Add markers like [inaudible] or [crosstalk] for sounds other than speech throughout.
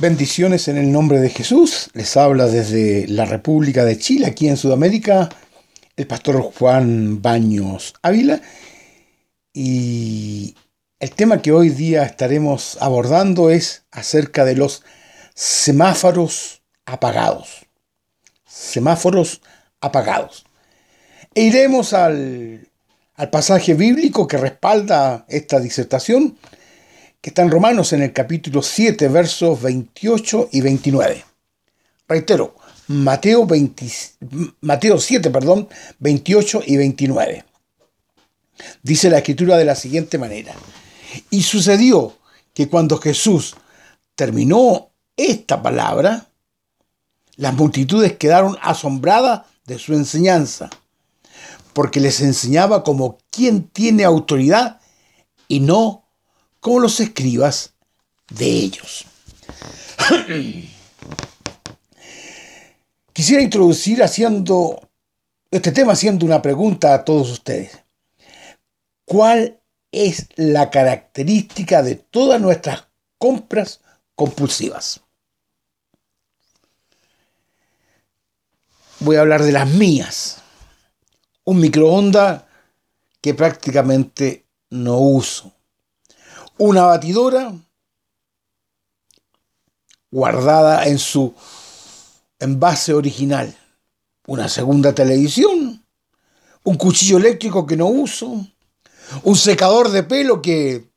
Bendiciones en el nombre de Jesús. Les habla desde la República de Chile, aquí en Sudamérica, el pastor Juan Baños Ávila. Y el tema que hoy día estaremos abordando es acerca de los semáforos apagados. Semáforos apagados. E iremos al, al pasaje bíblico que respalda esta disertación que está en Romanos en el capítulo 7, versos 28 y 29. Reitero, Mateo, Mateo 7, perdón, 28 y 29. Dice la escritura de la siguiente manera. Y sucedió que cuando Jesús terminó esta palabra, las multitudes quedaron asombradas de su enseñanza, porque les enseñaba como quien tiene autoridad y no como los escribas de ellos. [clears throat] Quisiera introducir haciendo este tema haciendo una pregunta a todos ustedes. ¿Cuál es la característica de todas nuestras compras compulsivas? Voy a hablar de las mías. Un microondas que prácticamente no uso una batidora guardada en su envase original, una segunda televisión, un cuchillo eléctrico que no uso, un secador de pelo que,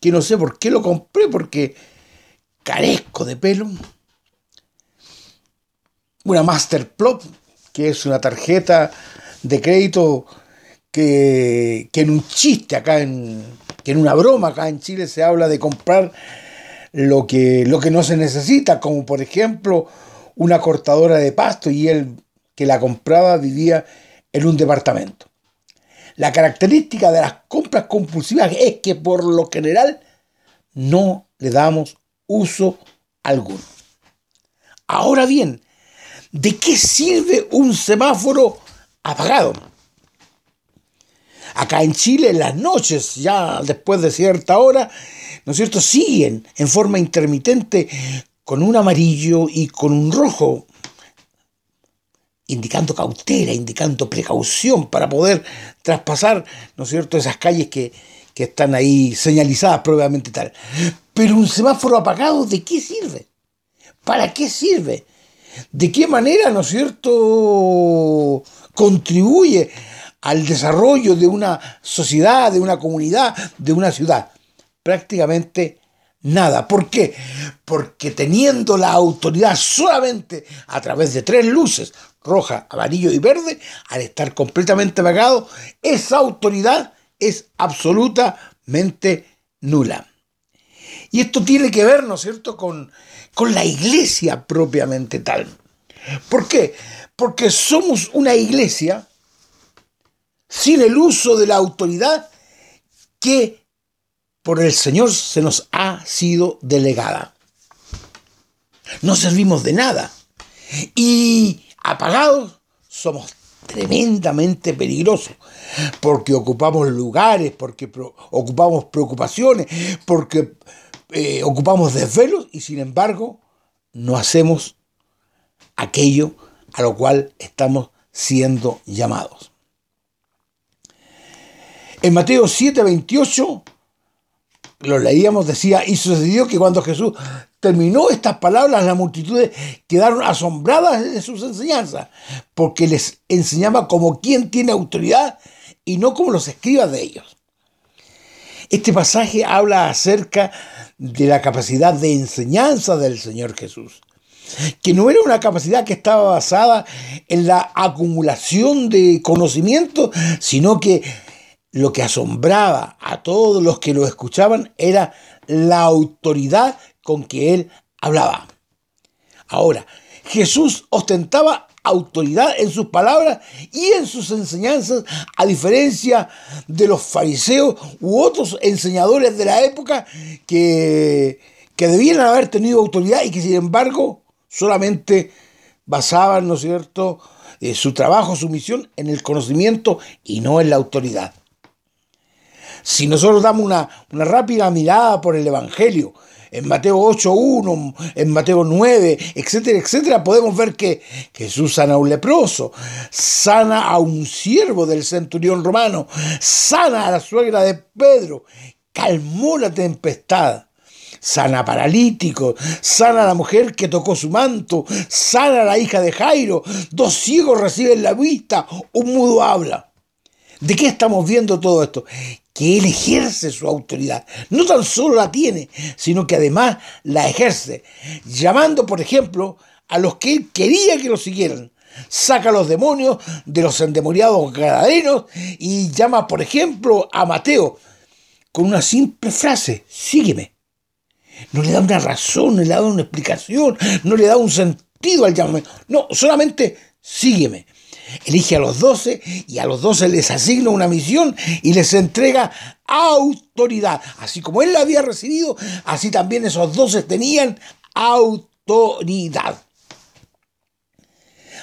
que no sé por qué lo compré, porque carezco de pelo, una Masterplot, que es una tarjeta de crédito que, que en un chiste acá en, que en una broma acá en Chile se habla de comprar lo que, lo que no se necesita, como por ejemplo una cortadora de pasto y él que la compraba vivía en un departamento. La característica de las compras compulsivas es que por lo general no le damos uso alguno. Ahora bien, ¿de qué sirve un semáforo apagado? Acá en Chile, en las noches, ya después de cierta hora, ¿no es cierto?, siguen en forma intermitente con un amarillo y con un rojo, indicando cautela, indicando precaución para poder traspasar, ¿no es cierto?, esas calles que, que están ahí señalizadas probablemente tal. Pero un semáforo apagado, ¿de qué sirve? ¿Para qué sirve? ¿De qué manera, ¿no es cierto?, contribuye al desarrollo de una sociedad, de una comunidad, de una ciudad? Prácticamente nada. ¿Por qué? Porque teniendo la autoridad solamente a través de tres luces, roja, amarillo y verde, al estar completamente apagado, esa autoridad es absolutamente nula. Y esto tiene que ver, ¿no es cierto?, con, con la iglesia propiamente tal. ¿Por qué? Porque somos una iglesia sin el uso de la autoridad que por el Señor se nos ha sido delegada. No servimos de nada. Y apagados somos tremendamente peligrosos, porque ocupamos lugares, porque ocupamos preocupaciones, porque eh, ocupamos desvelos y sin embargo no hacemos aquello a lo cual estamos siendo llamados. En Mateo 7, 28, lo leíamos, decía, y sucedió que cuando Jesús terminó estas palabras, las multitudes quedaron asombradas de sus enseñanzas, porque les enseñaba como quien tiene autoridad y no como los escribas de ellos. Este pasaje habla acerca de la capacidad de enseñanza del Señor Jesús, que no era una capacidad que estaba basada en la acumulación de conocimiento, sino que lo que asombraba a todos los que lo escuchaban era la autoridad con que él hablaba. Ahora, Jesús ostentaba autoridad en sus palabras y en sus enseñanzas, a diferencia de los fariseos u otros enseñadores de la época que, que debían haber tenido autoridad y que sin embargo solamente basaban, ¿no es cierto?, eh, su trabajo, su misión en el conocimiento y no en la autoridad. Si nosotros damos una, una rápida mirada por el Evangelio, en Mateo 8.1, en Mateo 9, etcétera, etcétera, podemos ver que Jesús sana a un leproso, sana a un siervo del centurión romano, sana a la suegra de Pedro, calmó la tempestad sana a paralíticos, sana a la mujer que tocó su manto, sana a la hija de Jairo, dos ciegos reciben la vista, un mudo habla. ¿De qué estamos viendo todo esto? Que Él ejerce su autoridad. No tan solo la tiene, sino que además la ejerce, llamando, por ejemplo, a los que Él quería que lo siguieran. Saca a los demonios de los endemoniados gadarenos y llama, por ejemplo, a Mateo con una simple frase, sígueme. No le da una razón, no le da una explicación, no le da un sentido al llamamiento. No, solamente sígueme. Elige a los doce y a los doce les asigna una misión y les entrega autoridad. Así como él la había recibido, así también esos doce tenían autoridad.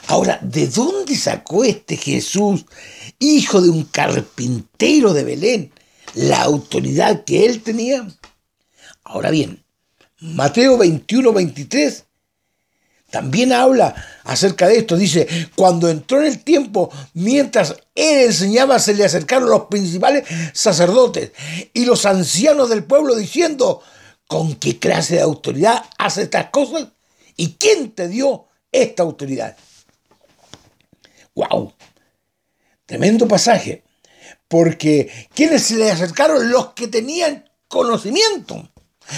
Ahora, ¿de dónde sacó este Jesús, hijo de un carpintero de Belén, la autoridad que él tenía? Ahora bien, Mateo 21, 23 también habla acerca de esto. Dice, cuando entró en el tiempo, mientras él enseñaba, se le acercaron los principales sacerdotes y los ancianos del pueblo diciendo, ¿con qué clase de autoridad hace estas cosas? ¿Y quién te dio esta autoridad? ¡Wow! Tremendo pasaje. Porque ¿quiénes se le acercaron? Los que tenían conocimiento.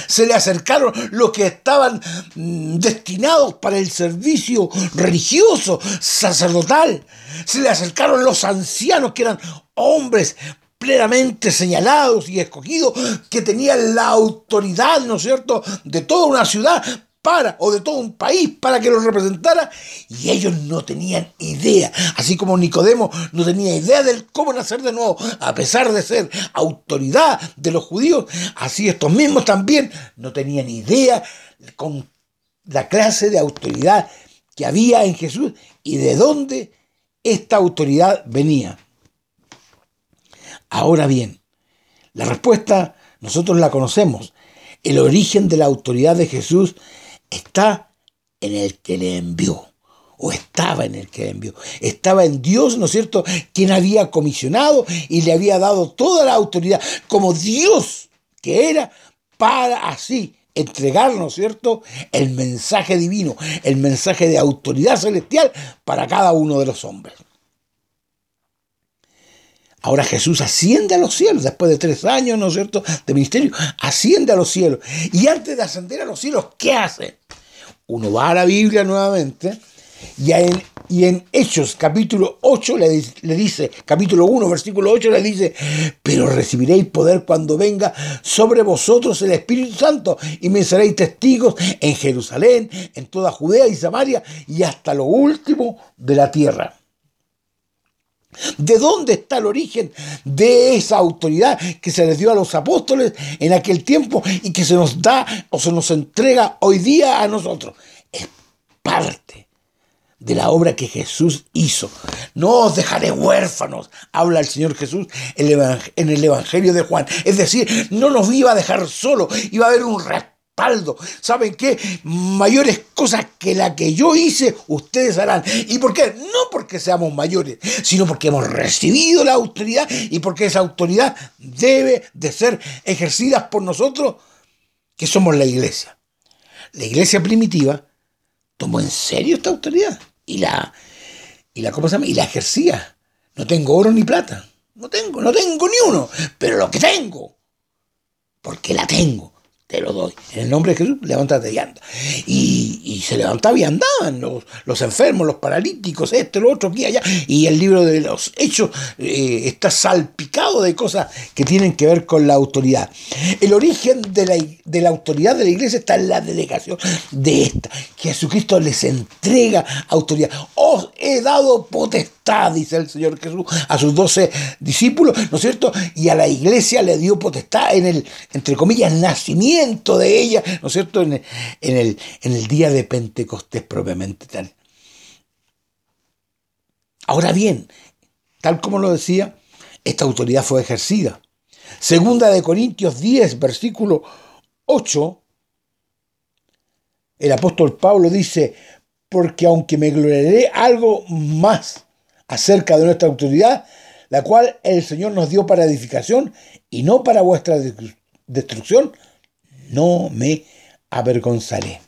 Se le acercaron los que estaban mm, destinados para el servicio religioso, sacerdotal. Se le acercaron los ancianos que eran hombres plenamente señalados y escogidos, que tenían la autoridad, ¿no es cierto?, de toda una ciudad para, o de todo un país para que los representara, y ellos no tenían idea, así como Nicodemo no tenía idea de cómo nacer de nuevo, a pesar de ser autoridad de los judíos, así estos mismos también no tenían idea con la clase de autoridad que había en Jesús y de dónde esta autoridad venía. Ahora bien, la respuesta nosotros la conocemos. El origen de la autoridad de Jesús está en el que le envió o estaba en el que le envió. Estaba en Dios, ¿no es cierto?, quien había comisionado y le había dado toda la autoridad como Dios que era para así entregar, ¿no es cierto?, el mensaje divino, el mensaje de autoridad celestial para cada uno de los hombres. Ahora Jesús asciende a los cielos, después de tres años, ¿no es cierto?, de ministerio, asciende a los cielos. Y antes de ascender a los cielos, ¿qué hace? Uno va a la Biblia nuevamente y en, Hechos capítulo 8 le, le, dice, capítulo 1, versículo 8 le dice, pero recibiréis poder cuando venga sobre vosotros el Espíritu Santo y me seréis testigos en Jerusalén, en toda Judea y Samaria y hasta lo último de la tierra. ¿De dónde está el origen de esa autoridad que se les dio a los apóstoles en aquel tiempo y que se nos da o se nos entrega hoy día a nosotros? Es parte de la obra que Jesús hizo. No os dejaré huérfanos, habla el Señor Jesús en el Evangelio de Juan. Es decir, no nos iba a dejar solo, iba a haber un respeto ¿Saben qué? Mayores cosas que la que yo hice, ustedes harán. ¿Y por qué? No porque seamos mayores, sino porque hemos recibido la autoridad y porque esa autoridad debe de ser ejercida por nosotros, que somos la iglesia. La iglesia primitiva tomó en serio esta autoridad y la, y la, ¿cómo se llama? Y la ejercía. No tengo oro ni plata. No tengo, no tengo ni uno. Pero lo que tengo, porque la tengo te lo doy. En el nombre de Jesús, levántate y anda. Y, se levantaba y andaban los, los, enfermos, los paralíticos, esto, lo otro, aquí, allá. Y el libro de los hechos eh, está salpicado de cosas que tienen que ver con la autoridad. El origen de la, de la autoridad de la iglesia está en la delegación de esta. Jesucristo les entrega autoridad. Os he dado potestad, dice el Señor Jesús, a sus doce discípulos, ¿no es cierto? Y a la iglesia le dio potestad en el, entre comillas, nacimiento de ella, ¿no es cierto?, en, el, en el día de Pentecostés propiamente tal. Ahora bien, tal como lo decía, esta autoridad fue ejercida. Segunda de Corintios 10, versículo 8, el apóstol Pablo dice, porque aunque me gloriaré algo más acerca de nuestra autoridad, la cual el Señor nos dio para edificación y no para vuestra destrucción, no me avergonzaré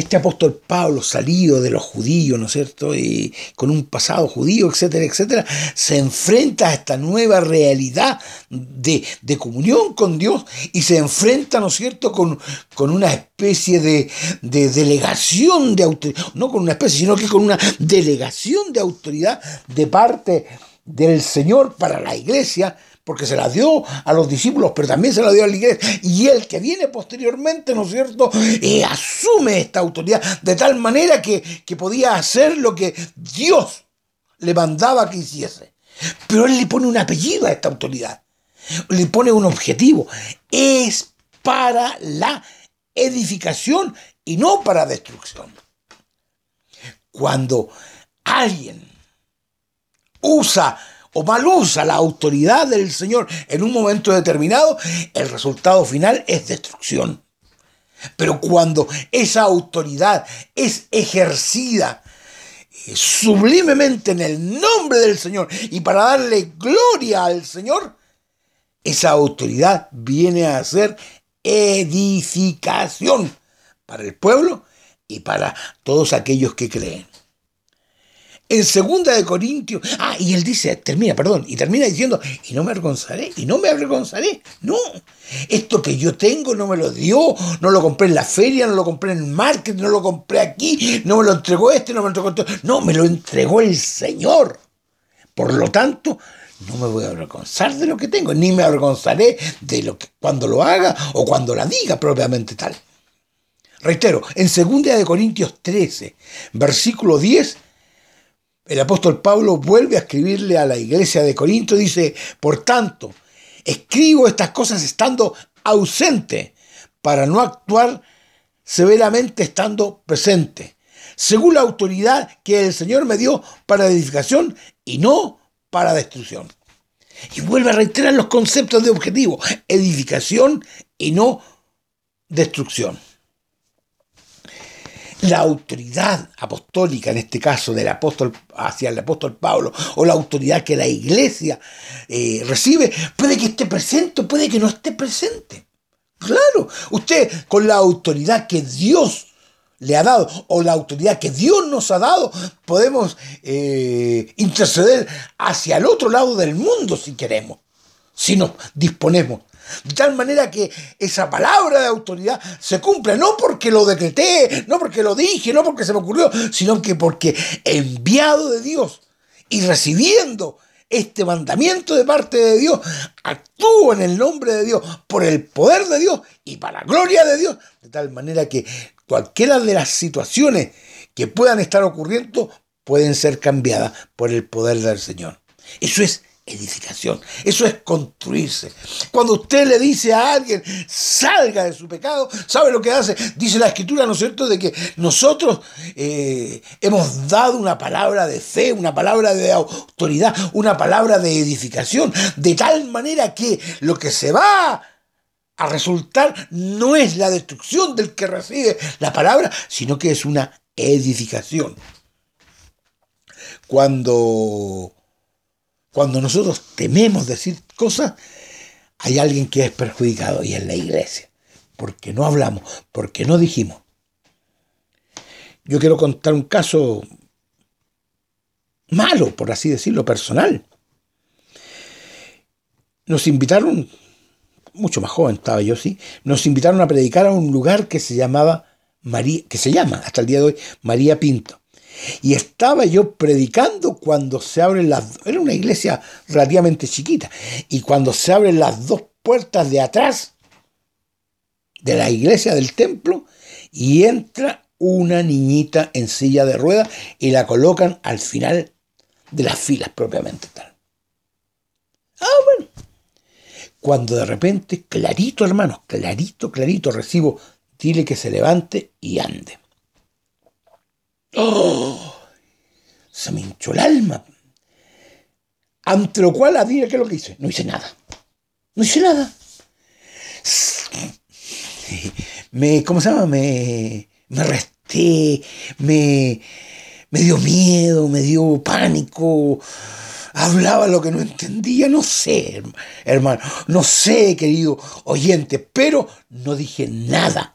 este apóstol Pablo, salido de los judíos, ¿no es cierto? Y con un pasado judío, etcétera, etcétera, se enfrenta a esta nueva realidad de, comunión con Dios y se enfrenta, ¿no es cierto?, con, con una especie de, de delegación de autoridad, no con una especie, sino que con una delegación de autoridad de parte del Señor para la iglesia porque se la dio a los discípulos, pero también se la dio a la iglesia. Y el que viene posteriormente, ¿no es cierto?, eh, asume esta autoridad de tal manera que, que podía hacer lo que Dios le mandaba que hiciese. Pero él le pone un apellido a esta autoridad, le pone un objetivo. Es para la edificación y no para destrucción. Cuando alguien usa o mal usa la autoridad del Señor en un momento determinado, el resultado final es destrucción. Pero cuando esa autoridad es ejercida eh, sublimemente en el nombre del Señor y para darle gloria al Señor, esa autoridad viene a ser edificación para el pueblo y para todos aquellos que creen en segunda de Corintios, ah, y él dice, termina, perdón, y termina diciendo, y no me avergonzaré, y no me avergonzaré, no, esto que yo tengo no me lo dio, no lo compré en la feria, no lo compré en el market, no lo compré aquí, no me lo entregó este, no me lo entregó este, no, me lo entregó el Señor. Por lo tanto, no me voy a avergonzar de lo que tengo, ni me avergonzaré de lo que cuando lo haga o cuando la diga propiamente tal. Reitero, en segunda de Corintios 13, versículo 10, el apóstol Pablo vuelve a escribirle a la iglesia de Corinto y dice, por tanto, escribo estas cosas estando ausente. Para no actuar severamente estando presente, según la autoridad que el Señor me dio para edificación y no para destrucción. Y vuelve a reiterar los conceptos de objetivo, edificación y no destrucción la autoridad apostólica, en este caso del apóstol hacia el apóstol Pablo, o la autoridad que la iglesia eh, recibe, puede que esté presente, puede que no esté presente. Claro, usted con la autoridad que Dios le ha dado, o la autoridad que Dios nos ha dado, podemos eh, interceder hacia el otro lado del mundo si queremos, si nos disponemos de tal manera que esa palabra de autoridad se cumpla, no porque lo decreté, no porque lo dije, no porque se me ocurrió, sino que porque enviado de Dios y recibiendo este mandamiento de parte de Dios, actúo en el nombre de Dios, por el poder de Dios y para la gloria de Dios, de tal manera que cualquiera de las situaciones que puedan estar ocurriendo pueden ser cambiadas por el poder del Señor. Eso es edificación. Eso es construirse. Cuando usted le dice a alguien, salga de su pecado, ¿sabe lo que hace? Dice la escritura, ¿no es cierto?, de que nosotros eh, hemos dado una palabra de fe, una palabra de autoridad, una palabra de edificación, de tal manera que lo que se va a resultar no es la destrucción del que recibe la palabra, sino que es una edificación. Cuando cuando nosotros tememos decir cosas, hay alguien que es perjudicado y es la iglesia. Porque no hablamos, porque no dijimos. Yo quiero contar un caso malo, por así decirlo, personal. Nos invitaron, mucho más joven estaba yo, sí, nos invitaron a predicar a un lugar que se llamaba María, que se llama hasta el día de hoy María Pinto. Y estaba yo predicando cuando se abren las... Era una iglesia relativamente chiquita. Y cuando se abren las dos puertas de atrás de la iglesia del templo y entra una niñita en silla de ruedas y la colocan al final de las filas propiamente tal. Ah, bueno. Cuando de repente, clarito hermanos, clarito, clarito, recibo, dile que se levante y ande. ¡Oh! Se me hinchó el alma. Ante lo cual, adivina qué es lo que hice. No hice nada. No hice nada. Me, ¿cómo se llama? Me, me resté, me, me dio miedo, me dio pánico, hablaba lo que no entendía, no sé, hermano, no sé, querido oyente, pero no dije nada.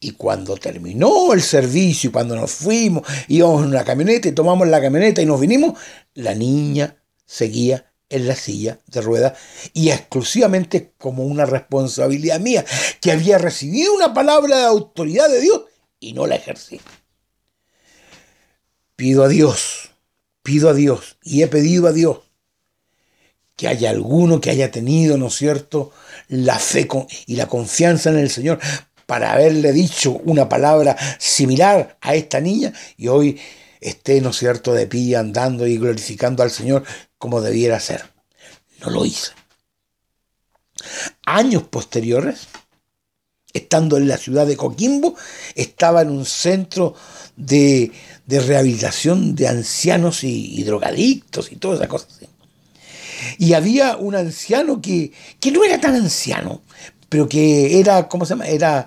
Y cuando terminó el servicio, cuando nos fuimos, íbamos en una camioneta y tomamos la camioneta y nos vinimos, la niña seguía en la silla de ruedas y exclusivamente como una responsabilidad mía, que había recibido una palabra de autoridad de Dios y no la ejercí. Pido a Dios, pido a Dios y he pedido a Dios que haya alguno que haya tenido, ¿no es cierto?, la fe y la confianza en el Señor para haberle dicho una palabra similar a esta niña y hoy esté, ¿no es cierto?, de pie andando y glorificando al Señor como debiera ser. No lo hice. Años posteriores, estando en la ciudad de Coquimbo, estaba en un centro de, rehabilitación de ancianos y, drogadictos y todas esas cosas. Y había un anciano que, que no era tan anciano, pero que era, ¿cómo se llama? Era,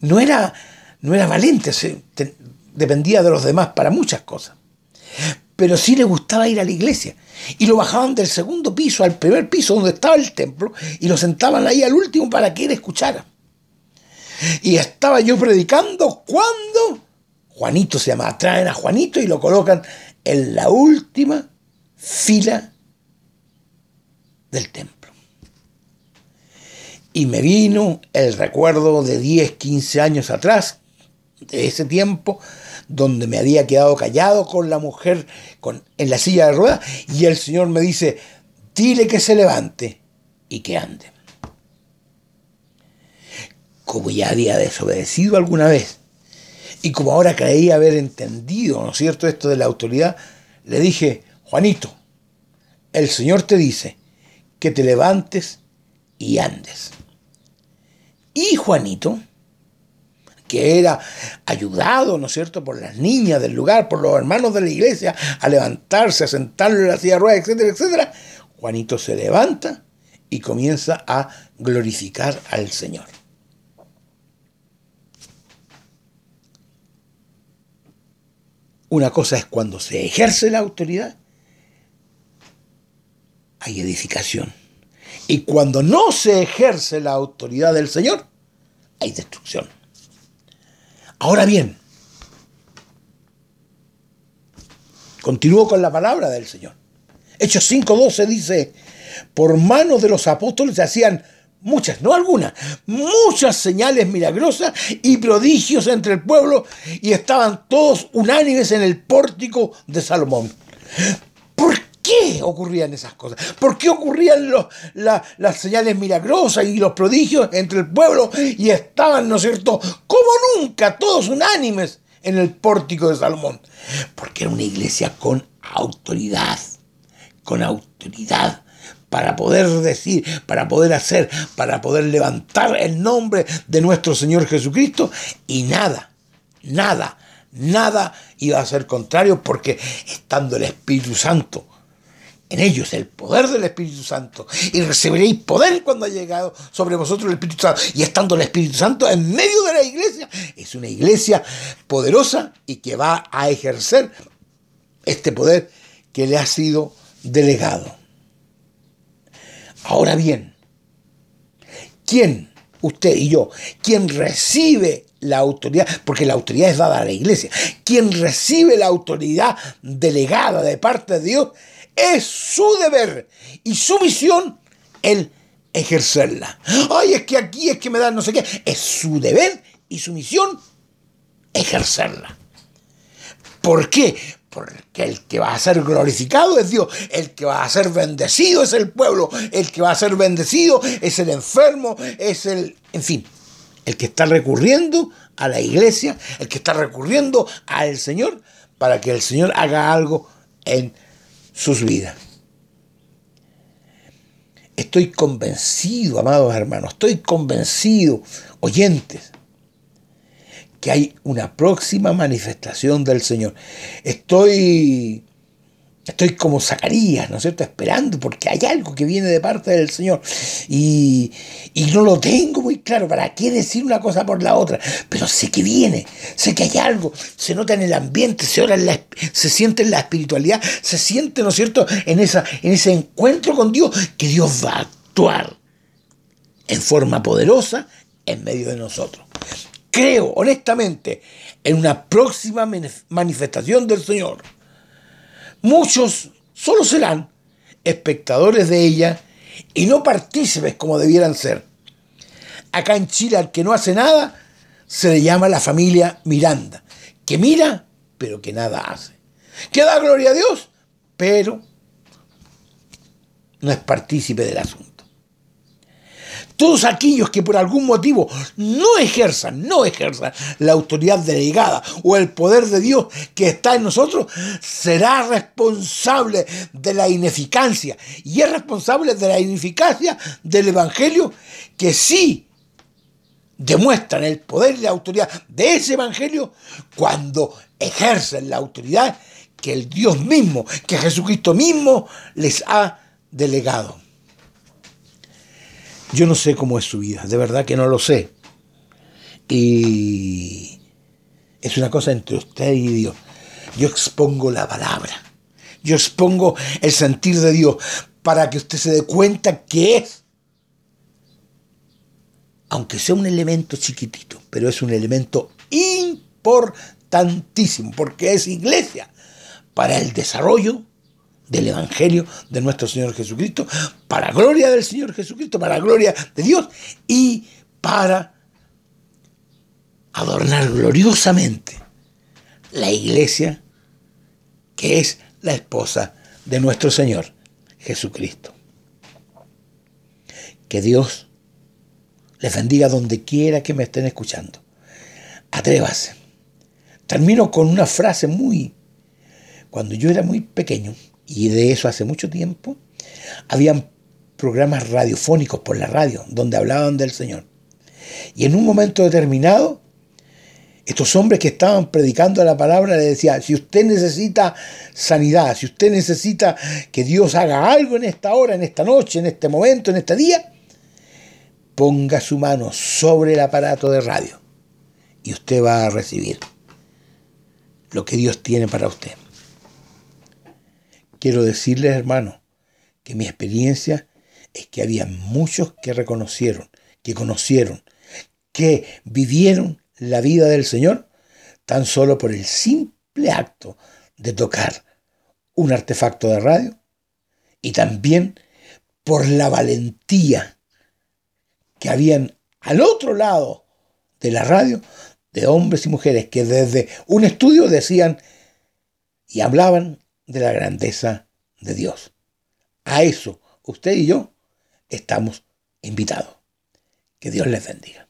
no, era, no era valente, dependía de los demás para muchas cosas. Pero sí le gustaba ir a la iglesia. Y lo bajaban del segundo piso al primer piso donde estaba el templo y lo sentaban ahí al último para que él escuchara. Y estaba yo predicando cuando Juanito se llama, traen a Juanito y lo colocan en la última fila del templo. Y me vino el recuerdo de 10, 15 años atrás, de ese tiempo, donde me había quedado callado con la mujer con, en la silla de ruedas y el Señor me dice, dile que se levante y que ande. Como ya había desobedecido alguna vez y como ahora creía haber entendido, ¿no es cierto?, esto de la autoridad, le dije, Juanito, el Señor te dice que te levantes y andes. Y Juanito que era ayudado, ¿no es cierto?, por las niñas del lugar, por los hermanos de la iglesia, a levantarse, a sentarlo en la silla de ruedas, etcétera, etcétera, Juanito se levanta y comienza a glorificar al Señor. Una cosa es cuando se ejerce la autoridad, hay edificación. Y cuando no se ejerce la autoridad del Señor, hay destrucción. Ahora bien, continúo con la palabra del Señor. Hechos 5.12 dice, por manos de los apóstoles se hacían muchas, no algunas, muchas señales milagrosas y prodigios entre el pueblo y estaban todos unánimes en el pórtico de Salomón. ¿Por qué ocurrían esas cosas? ¿Por qué ocurrían las señales milagrosas y los prodigios entre el pueblo y estaban, ¿no es cierto?, como nunca, todos unánimes en el pórtico de Salomón. Porque era una iglesia con autoridad, con autoridad para poder decir, para poder hacer, para poder levantar el nombre de nuestro Señor Jesucristo y nada, nada, nada iba a ser contrario porque estando el Espíritu Santo en ellos el poder del Espíritu Santo y recibiréis poder cuando ha llegado sobre vosotros el Espíritu Santo. Y estando el Espíritu Santo en medio de la iglesia, es una iglesia poderosa y que va a ejercer este poder que le ha sido delegado. Ahora bien, ¿quién, usted y yo, quién recibe la autoridad, porque la autoridad es dada a la iglesia, quien recibe la autoridad delegada de parte de Dios, es su deber y su misión el ejercerla. Ay, es que aquí es que me dan no sé qué. Es su deber y su misión ejercerla. ¿Por qué? Porque el que va a ser glorificado es Dios, el que va a ser bendecido es el pueblo, el que va a ser bendecido es el enfermo, es el, en fin, el que está recurriendo a la iglesia, el que está recurriendo al Señor para que el Señor haga algo en sus vidas. Estoy convencido, amados hermanos, estoy convencido, oyentes, que hay una próxima manifestación del Señor. Estoy Estoy como Zacarías, ¿no es cierto? Esperando, porque hay algo que viene de parte del Señor. Y, no lo tengo muy claro. ¿Para qué decir una cosa por la otra? Pero sé que viene, sé que hay algo. Se nota en el ambiente, se, ora la, se siente en la espiritualidad, se siente, ¿no es cierto?, en, esa, en ese encuentro con Dios, que Dios va a actuar en forma poderosa en medio de nosotros. Creo, honestamente, en una próxima manifestación del Señor Muchos solo serán espectadores de ella y no partícipes como debieran ser. Acá en Chile al que no hace nada se le llama la familia Miranda, que mira pero que nada hace. Que da gloria a Dios, pero no es partícipe del asunto todos aquellos que por algún motivo no ejerzan, no ejerzan la autoridad delegada o el poder de Dios que está en nosotros, será responsable de la ineficacia y es responsable de la ineficacia del Evangelio que sí demuestran el poder y la autoridad de ese Evangelio cuando ejercen la autoridad que el Dios mismo, que Jesucristo mismo les ha delegado. Yo no sé cómo es su vida, de verdad que no lo sé. Y es una cosa entre usted y Dios. Yo expongo la palabra. Yo expongo el sentir de Dios para que usted se dé cuenta que es, aunque sea un elemento chiquitito, pero es un elemento importantísimo, porque es iglesia para el desarrollo del Evangelio de nuestro Señor Jesucristo, para gloria del Señor Jesucristo, para gloria de Dios y para adornar gloriosamente la iglesia que es la esposa de nuestro Señor Jesucristo. Que Dios les bendiga donde quiera que me estén escuchando. Atrévase. Termino con una frase muy... Cuando yo era muy pequeño, y de eso hace mucho tiempo, habían programas radiofónicos por la radio donde hablaban del Señor. Y en un momento determinado, estos hombres que estaban predicando la palabra le decían, si usted necesita sanidad, si usted necesita que Dios haga algo en esta hora, en esta noche, en este momento, en este día, ponga su mano sobre el aparato de radio y usted va a recibir lo que Dios tiene para usted. Quiero decirles, hermano, que mi experiencia es que había muchos que reconocieron, que conocieron, que vivieron la vida del Señor tan solo por el simple acto de tocar un artefacto de radio y también por la valentía que habían al otro lado de la radio de hombres y mujeres que desde un estudio decían y hablaban de la grandeza de Dios. A eso usted y yo estamos invitados. Que Dios les bendiga.